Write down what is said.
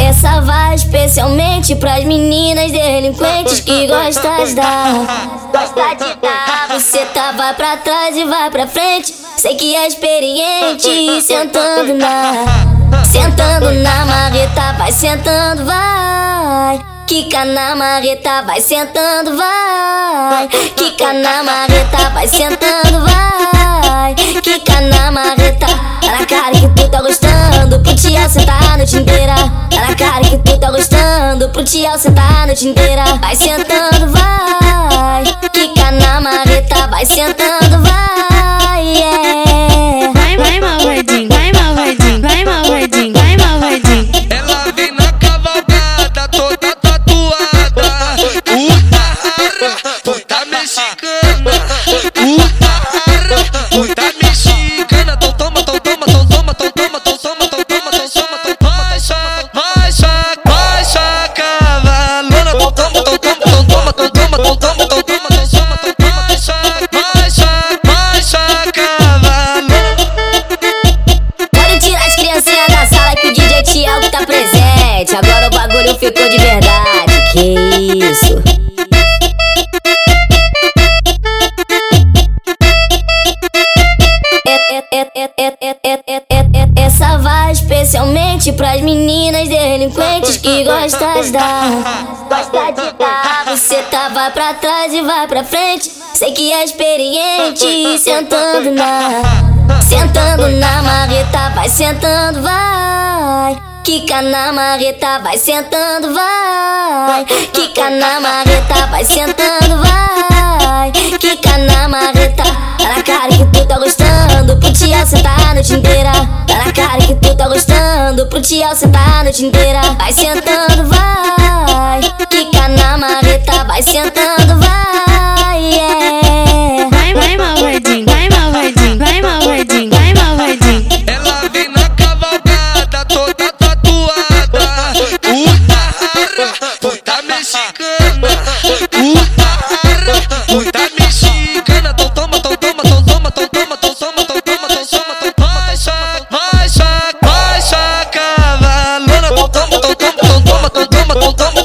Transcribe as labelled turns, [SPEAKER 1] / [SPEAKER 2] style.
[SPEAKER 1] Essa vai especialmente pras meninas delinquentes que gostam de dar. Gosta de dar. Você tá, vai pra trás e vai pra frente. Sei que é experiente. Sentando na. Sentando na marreta, vai sentando, vai. Quica na marreta, vai sentando, vai. Quica na marreta, vai sentando, vai. Quica na marreta, Pro tia sentar a noite inteira. Tá na cara que tu tá gostando. Pro tia sentar a noite inteira. Vai sentando, vai. Quica na marreta, vai sentando, vai. Ficou de verdade. Que isso? Essa vai especialmente pras meninas delinquentes que gostam de dar. Gosta de dar. Você tá, vai pra trás e vai pra frente. Sei que é experiente. Sentando na. Sentando na marreta, vai sentando, vai. Quica na marreta, vai sentando, vai. Quica na marreta, vai sentando, vai. Quica na marreta, tá na cara que tu tá gostando. Pro tia sentar a noite inteira. Tá na cara que tu tá gostando. Pro tia sentar a noite inteira. Vai sentando, vai. Quica na marreta, vai sentando, vai.
[SPEAKER 2] toma, toma, toma.